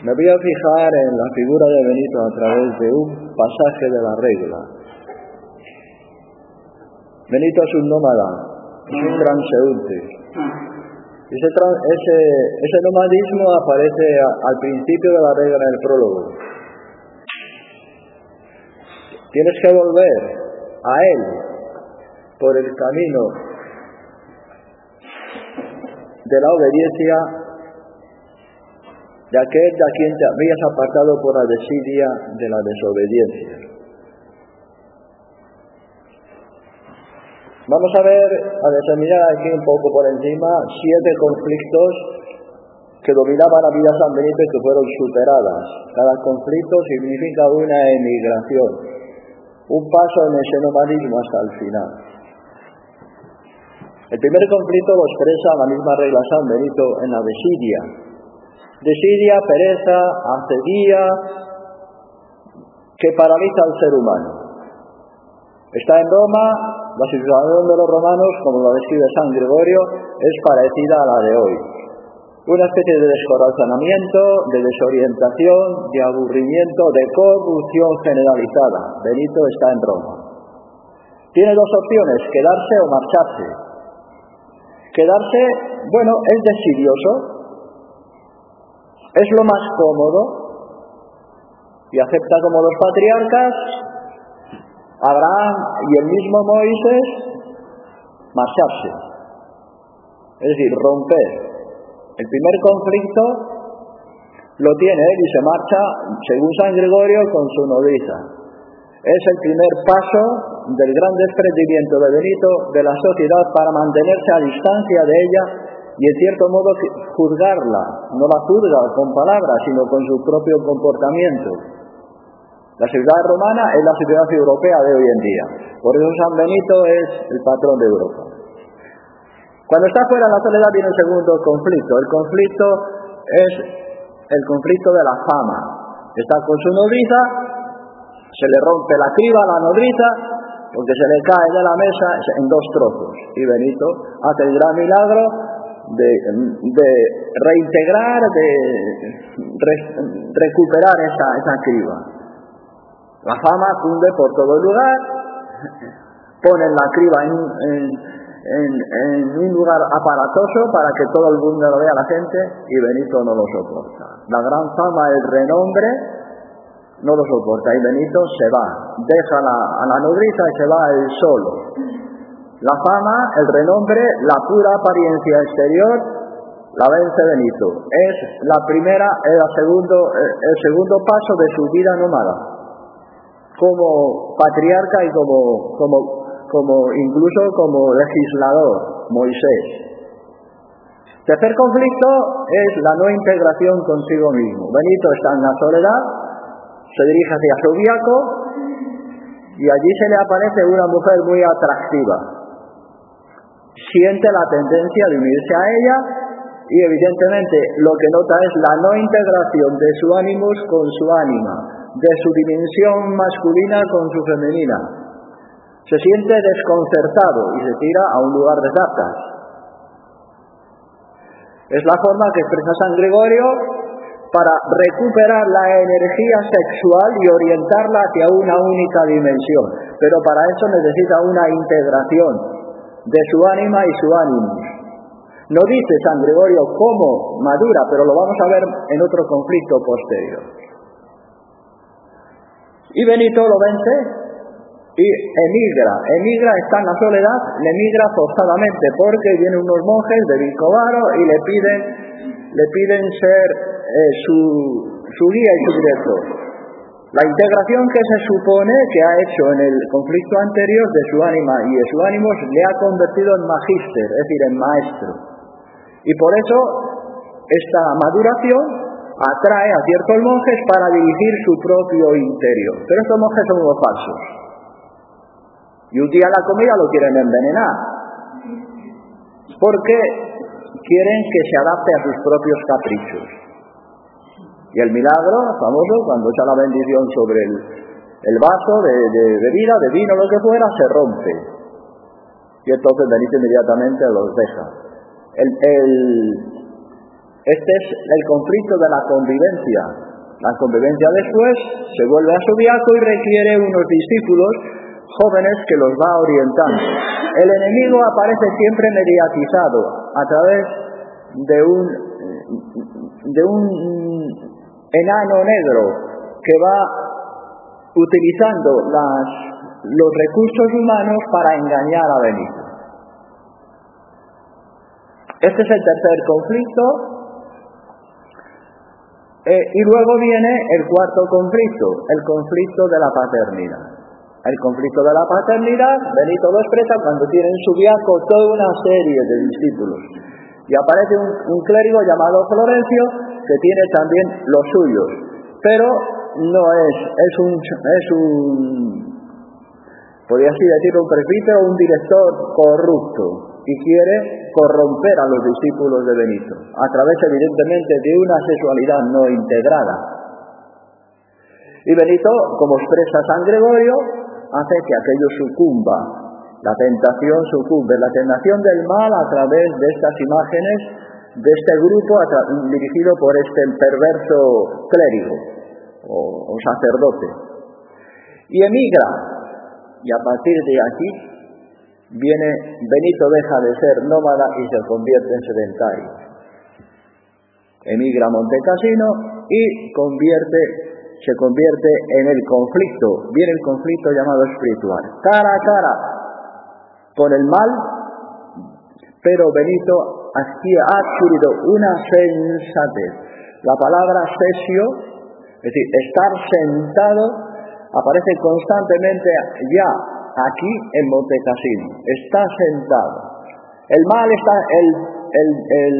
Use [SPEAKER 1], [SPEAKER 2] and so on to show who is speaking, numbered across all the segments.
[SPEAKER 1] Me voy a fijar en la figura de Benito a través de un pasaje de la regla. Benito es un nómada, es un transeúnte. Ese, ese, ese nomadismo aparece al principio de la regla en el prólogo. Tienes que volver a Él por el camino de la obediencia de aquel de quien te habías apartado por la desidia de la desobediencia. Vamos a ver, a determinar aquí un poco por encima, siete conflictos que dominaban la vida de San Benito y que fueron superadas. Cada conflicto significa una emigración, un paso en ese nomadismo hasta el final. El primer conflicto lo expresa la misma regla San Benito en la desidia, desidia, pereza, acedía, que paraliza al ser humano. Está en Roma, la situación de los romanos, como lo describe San Gregorio, es parecida a la de hoy. Una especie de descorazonamiento, de desorientación, de aburrimiento, de corrupción generalizada. Benito está en Roma. Tiene dos opciones, quedarse o marcharse. Quedarse, bueno, es desidioso, es lo más cómodo y acepta como los patriarcas, Abraham y el mismo Moisés, marcharse. Es decir, romper. El primer conflicto lo tiene él y se marcha, según San Gregorio, con su nodriza. Es el primer paso del gran desprendimiento de Benito de la sociedad para mantenerse a distancia de ella y en cierto modo juzgarla, no la juzga con palabras, sino con su propio comportamiento. La ciudad romana es la ciudad europea de hoy en día. Por eso San Benito es el patrón de Europa. Cuando está fuera de la soledad viene el segundo conflicto. El conflicto es el conflicto de la fama. Está con su nodriza, se le rompe la criba a la nodriza, porque se le cae de la mesa en dos trozos. Y Benito hace el gran milagro de, reintegrar, de re, recuperar esa, esa criba. La fama cunde por todo el lugar, ponen la criba en, en, un lugar aparatoso para que todo el mundo lo vea la gente y Benito no lo soporta. La gran fama, el renombre, no lo soporta y Benito se va, deja la, a la nodriza y se va él solo. La fama, el renombre, la pura apariencia exterior, la vence Benito. Es la primera, el segundo, el segundo paso de su vida nómada, como patriarca y como, como, como incluso como legislador, Moisés. Tercer conflicto es la no integración consigo mismo. Benito está en la soledad, se dirige hacia Subiaco y allí se le aparece una mujer muy atractiva. Siente la tendencia de unirse a ella y evidentemente lo que nota es la no integración de su ánimos con su ánima, de su dimensión masculina con su femenina. Se siente desconcertado y se tira a un lugar de zapas. Es la forma que expresa San Gregorio para recuperar la energía sexual y orientarla hacia una única dimensión. Pero para eso necesita una integración de su ánima y su ánimo. No dice San Gregorio cómo madura, pero lo vamos a ver en otro conflicto posterior. Y Benito lo vence y emigra. Emigra, está en la soledad, le emigra forzadamente porque vienen unos monjes de Vicovaro y le piden, le piden ser eh, su, su guía y su director. La integración que se supone que ha hecho en el conflicto anterior de su ánima y de su ánimos le ha convertido en magíster, es decir, en maestro. Y por eso esta maduración atrae a ciertos monjes para dirigir su propio interior. Pero estos monjes son unos falsos. Y un día la comida lo quieren envenenar. Porque quieren que se adapte a sus propios caprichos. Y el milagro famoso, cuando echa la bendición sobre el, el vaso de, de bebida, de vino, lo que fuera, se rompe. Y entonces Benito inmediatamente los deja. El, este es el conflicto de la convivencia. La convivencia después se vuelve a su viaje y requiere unos discípulos jóvenes que los va orientando. El enemigo aparece siempre mediatizado a través de un, de un enano negro que va utilizando las, los recursos humanos para engañar a Benito. Este es el tercer conflicto. Eh, y luego viene el cuarto conflicto, el conflicto de la paternidad. El conflicto de la paternidad, Benito lo expresa cuando tiene en su viaje toda una serie de discípulos. Y aparece un, un clérigo llamado Florencio que tiene también los suyos. Pero no es, es un, es un, podría así decir, un presbítero o un director corrupto y quiere corromper a los discípulos de Benito, a través evidentemente de una sexualidad no integrada. Y Benito, como expresa San Gregorio, hace que aquello sucumba, la tentación sucumbe, la tentación del mal a través de estas imágenes, de este grupo dirigido por este perverso clérigo o, o sacerdote. Y emigra, y a partir de aquí viene, Benito deja de ser nómada y se convierte en sedentario. Emigra a Montecasino y convierte, se convierte en el conflicto, viene el conflicto llamado espiritual, cara a cara con el mal, pero Benito ha adquirido una sensatez. La palabra sesio, es decir, estar sentado, aparece constantemente ya aquí en Montecasino. Está sentado. El mal está, el, el, el,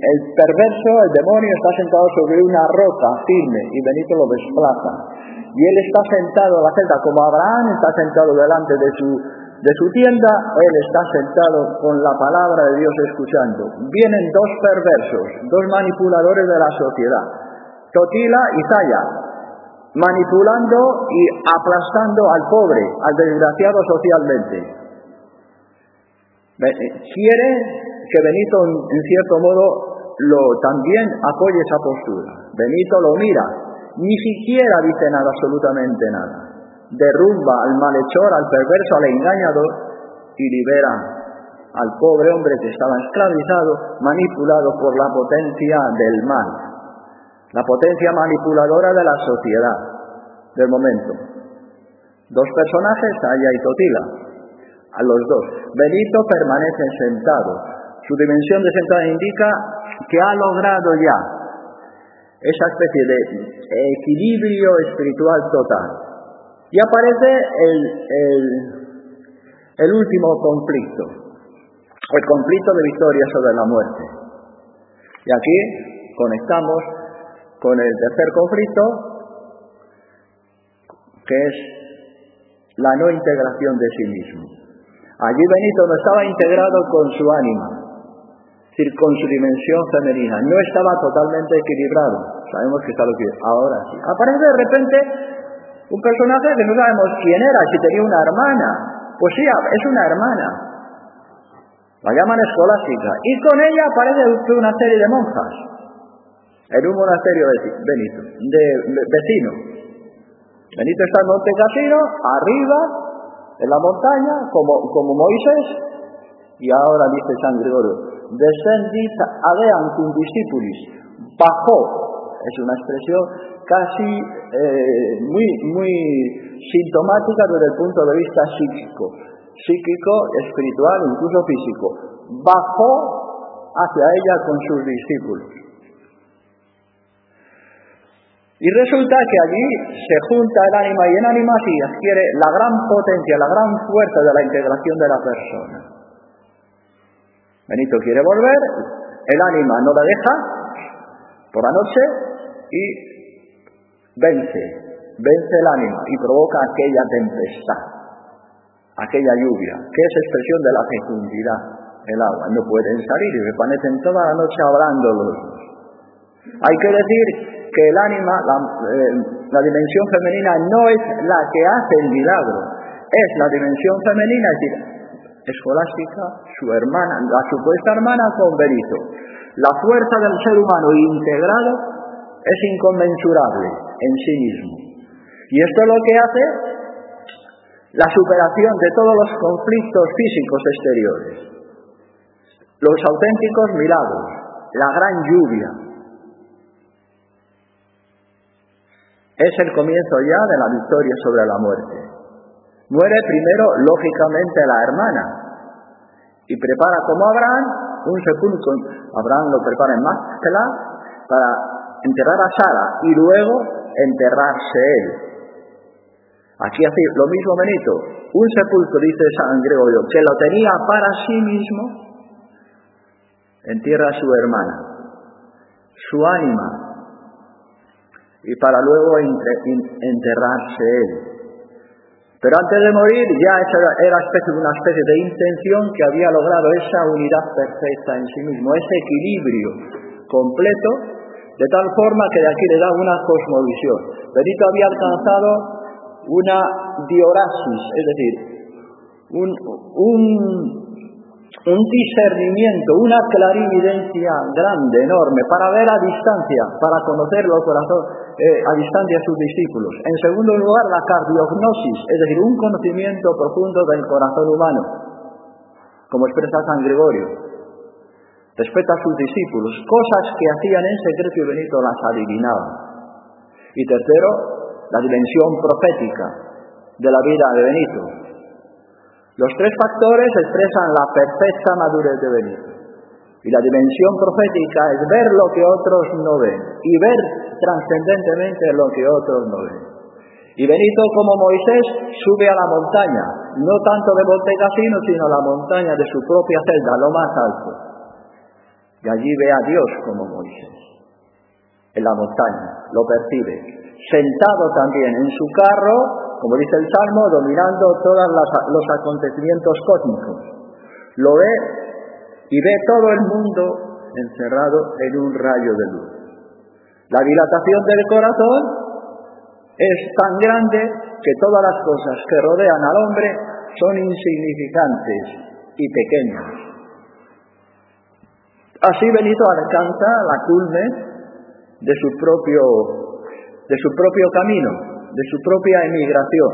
[SPEAKER 1] el, perverso, el demonio está sentado sobre una roca firme y Benito lo desplaza. Y él está sentado en la celda, como Abraham está sentado delante de su, de su tienda, él está sentado con la palabra de Dios escuchando. Vienen dos perversos, dos manipuladores de la sociedad, Totila y Zaya, manipulando y aplastando al pobre, al desgraciado socialmente. Quiere que Benito, en cierto modo, lo también apoye esa postura. Benito lo mira, ni siquiera dice nada, absolutamente nada. Derrumba al malhechor, al perverso, al engañador y libera al pobre hombre que estaba esclavizado, manipulado por la potencia del mal, la potencia manipuladora de la sociedad del momento. Dos personajes, Aya y Totila, a los dos. Benito permanece sentado. Su dimensión de sentada indica que ha logrado ya esa especie de equilibrio espiritual total. Y aparece el, el, último conflicto, el conflicto de victoria sobre la muerte. Y aquí conectamos con el tercer conflicto, que es la no integración de sí mismo. Allí Benito no estaba integrado con su ánima, es decir, con su dimensión femenina, no estaba totalmente equilibrado. Sabemos que está lo que ahora sí. Aparece de repente un personaje que no sabemos quién era, si tenía una hermana. Pues sí, es una hermana. La llaman escolástica. Y con ella aparece una serie de monjas en un monasterio Benito, de, vecino. Benito está en Monte Casino, arriba, en la montaña, como, como Moisés, y ahora dice San Gregorio, descendit adeam cum discipulis, bajó, es una expresión casi eh, muy, muy sintomática desde el punto de vista psíquico, psíquico, espiritual, incluso físico, bajó hacia ella con sus discípulos. Y resulta que allí se junta el ánima y en ánima sí adquiere la gran potencia, la gran fuerza de la integración de la persona. Benito quiere volver, el ánima no la deja, por la noche y vence, vence el ánima y provoca aquella tempestad, aquella lluvia, que es expresión de la fecundidad, el agua. No pueden salir y permanecen toda la noche hablándolos. Hay que decir que el ánima, la, eh, la dimensión femenina, no es la que hace el milagro, es la dimensión femenina, es decir, escolástica, su hermana, la supuesta hermana con Benito. La fuerza del ser humano integrado es inconmensurable en sí mismo. Y esto es lo que hace la superación de todos los conflictos físicos exteriores, los auténticos milagros, la gran lluvia. Es el comienzo ya de la victoria sobre la muerte. Muere primero, lógicamente, la hermana y prepara como Abraham un sepulcro. Abraham lo prepara en Máscara para enterrar a Sara y luego enterrarse él. Aquí hace lo mismo Benito. Un sepulcro, dice San Gregorio, que lo tenía para sí mismo, entierra a su hermana, su ánima, y para luego enterrarse él. Pero antes de morir ya era especie, una especie de intención que había logrado esa unidad perfecta en sí mismo, ese equilibrio completo, de tal forma que de aquí le da una cosmovisión. Benito había alcanzado una diorasis, es decir, un, un, discernimiento, una clarividencia grande, enorme, para ver a distancia, para conocer los corazones, eh, a distancia a sus discípulos. En segundo lugar, la cardiognosis, es decir, un conocimiento profundo del corazón humano, como expresa San Gregorio. Respecto a sus discípulos, cosas que hacían en secreto y Benito las adivinaba. Y tercero, la dimensión profética de la vida de Benito. Los tres factores expresan la perfecta madurez de Benito. Y la dimensión profética es ver lo que otros no ven y ver trascendentemente lo que otros no ven. Y Benito, como Moisés, sube a la montaña, no tanto de Monte sino la montaña de su propia celda, lo más alto. Y allí ve a Dios como Moisés, en la montaña, lo percibe, sentado también en su carro, como dice el Salmo, dominando todos los acontecimientos cósmicos. Lo ve y ve todo el mundo encerrado en un rayo de luz. La dilatación del corazón es tan grande que todas las cosas que rodean al hombre son insignificantes y pequeñas. Así Benito alcanza la culme de su propio, de su propio camino, de su propia emigración.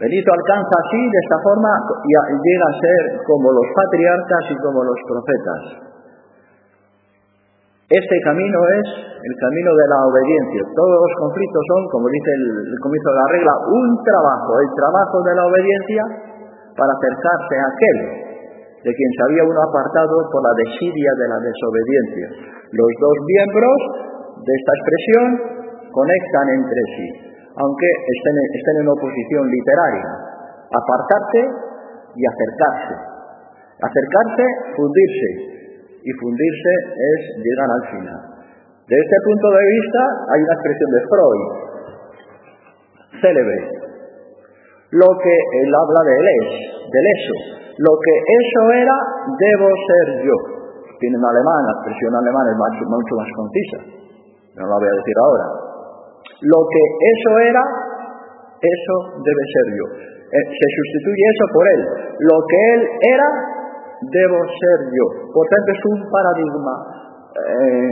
[SPEAKER 1] Benito alcanza así, de esta forma, y llega a ser como los patriarcas y como los profetas. Este camino es el camino de la obediencia. Todos los conflictos son, como dice el, el comienzo de la regla, un trabajo, el trabajo de la obediencia para acercarse a aquel de quien se había uno apartado por la desidia de la desobediencia. Los dos miembros de esta expresión conectan entre sí, aunque estén, estén en oposición literaria. Apartarse y acercarse. Acercarse, fundirse. Y fundirse es llegar al final. De este punto de vista hay una expresión de Freud, célebre. Lo que él habla de él es, del eso, lo que eso era, debo ser yo. Tiene en alemán, la expresión alemana es mucho, mucho más concisa. No la voy a decir ahora. Lo que eso era, eso debe ser yo. Eh, se sustituye eso por él. Lo que él era, debo ser yo. Por tanto, es un paradigma, eh,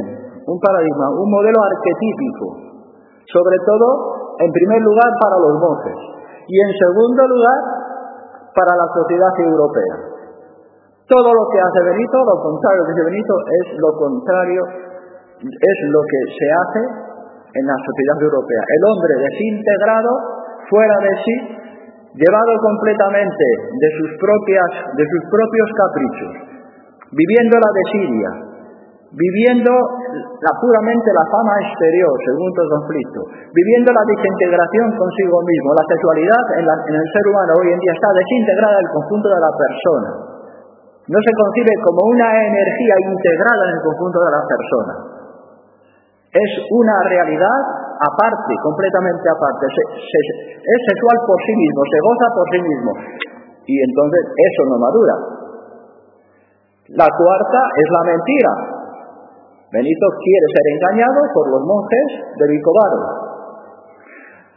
[SPEAKER 1] un paradigma, un modelo arquetípico. Sobre todo, en primer lugar, para los monjes. Y en segundo lugar, para la sociedad europea. Todo lo que hace Benito, lo contrario que hace Benito, es lo contrario, es lo que se hace en la sociedad europea. El hombre desintegrado, fuera de sí, llevado completamente de sus, propias, de sus propios caprichos, viviendo la desidia, viviendo la, puramente la fama exterior, según todo conflicto, viviendo la desintegración consigo mismo. La sexualidad en, la, en el ser humano hoy en día está desintegrada del conjunto de la persona. No se concibe como una energía integrada en el conjunto de la persona. es una realidad aparte, completamente aparte. es sexual por sí mismo, se goza por sí mismo. Y entonces eso no madura. La cuarta es la mentira. Benito quiere ser engañado por los monjes de Vicovaro.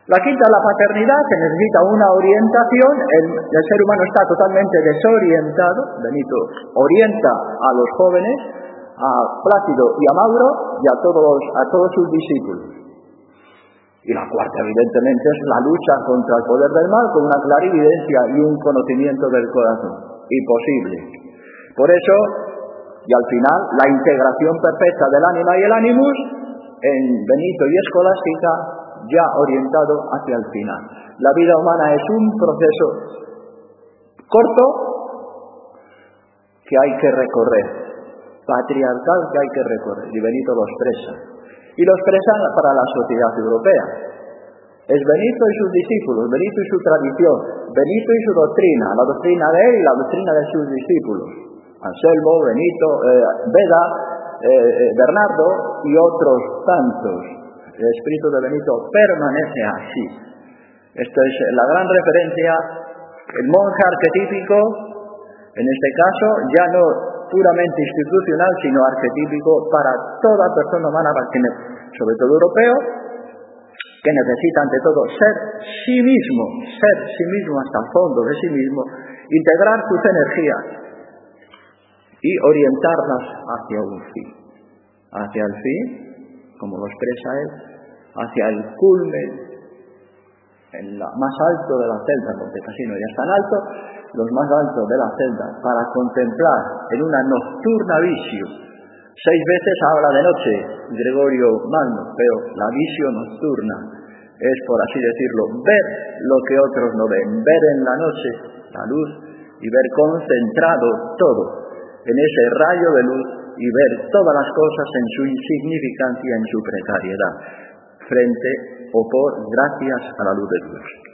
[SPEAKER 1] La quinta la paternidad, que necesita una orientación. El, el, ser humano está totalmente desorientado. Benito orienta a los jóvenes, a Plácido y a Mauro y a todos, a todos sus discípulos. Y la cuarta, evidentemente, es la lucha contra el poder del mal con una clarividencia y un conocimiento del corazón. Imposible. Por eso, y al final, la integración perfecta del ánima y el ánimus en Benito y Escolástica ya orientado hacia el final. La vida humana es un proceso corto que hay que recorrer, patriarcal que hay que recorrer, y Benito lo expresa. Y lo expresa para la sociedad europea. Es Benito y sus discípulos, Benito y su tradición, Benito y su doctrina, la doctrina de él y la doctrina de sus discípulos. Anselmo, Benito, eh, Beda, eh, eh, Bernardo y otros tantos. El espíritu de Benito permanece así. Esto es la gran referencia, el monje arquetípico, en este caso ya no puramente institucional, sino arquetípico para toda persona humana, sobre todo europeo, que necesita ante todo ser sí mismo, ser sí mismo hasta el fondo de sí mismo, integrar sus energías y orientarlas hacia un fin, hacia el fin, como lo expresa él, hacia el culmen, en la más alto de la celda, porque casi no ya es tan alto, los más altos de la celda, para contemplar en una nocturna visio. Seis veces habla de noche Gregorio Magno, pero la visio nocturna es, por así decirlo, ver lo que otros no ven, ver en la noche la luz y ver concentrado todo en ese rayo de luz y ver todas las cosas en su insignificancia, en su precariedad, frente o por gracias a la luz de Dios.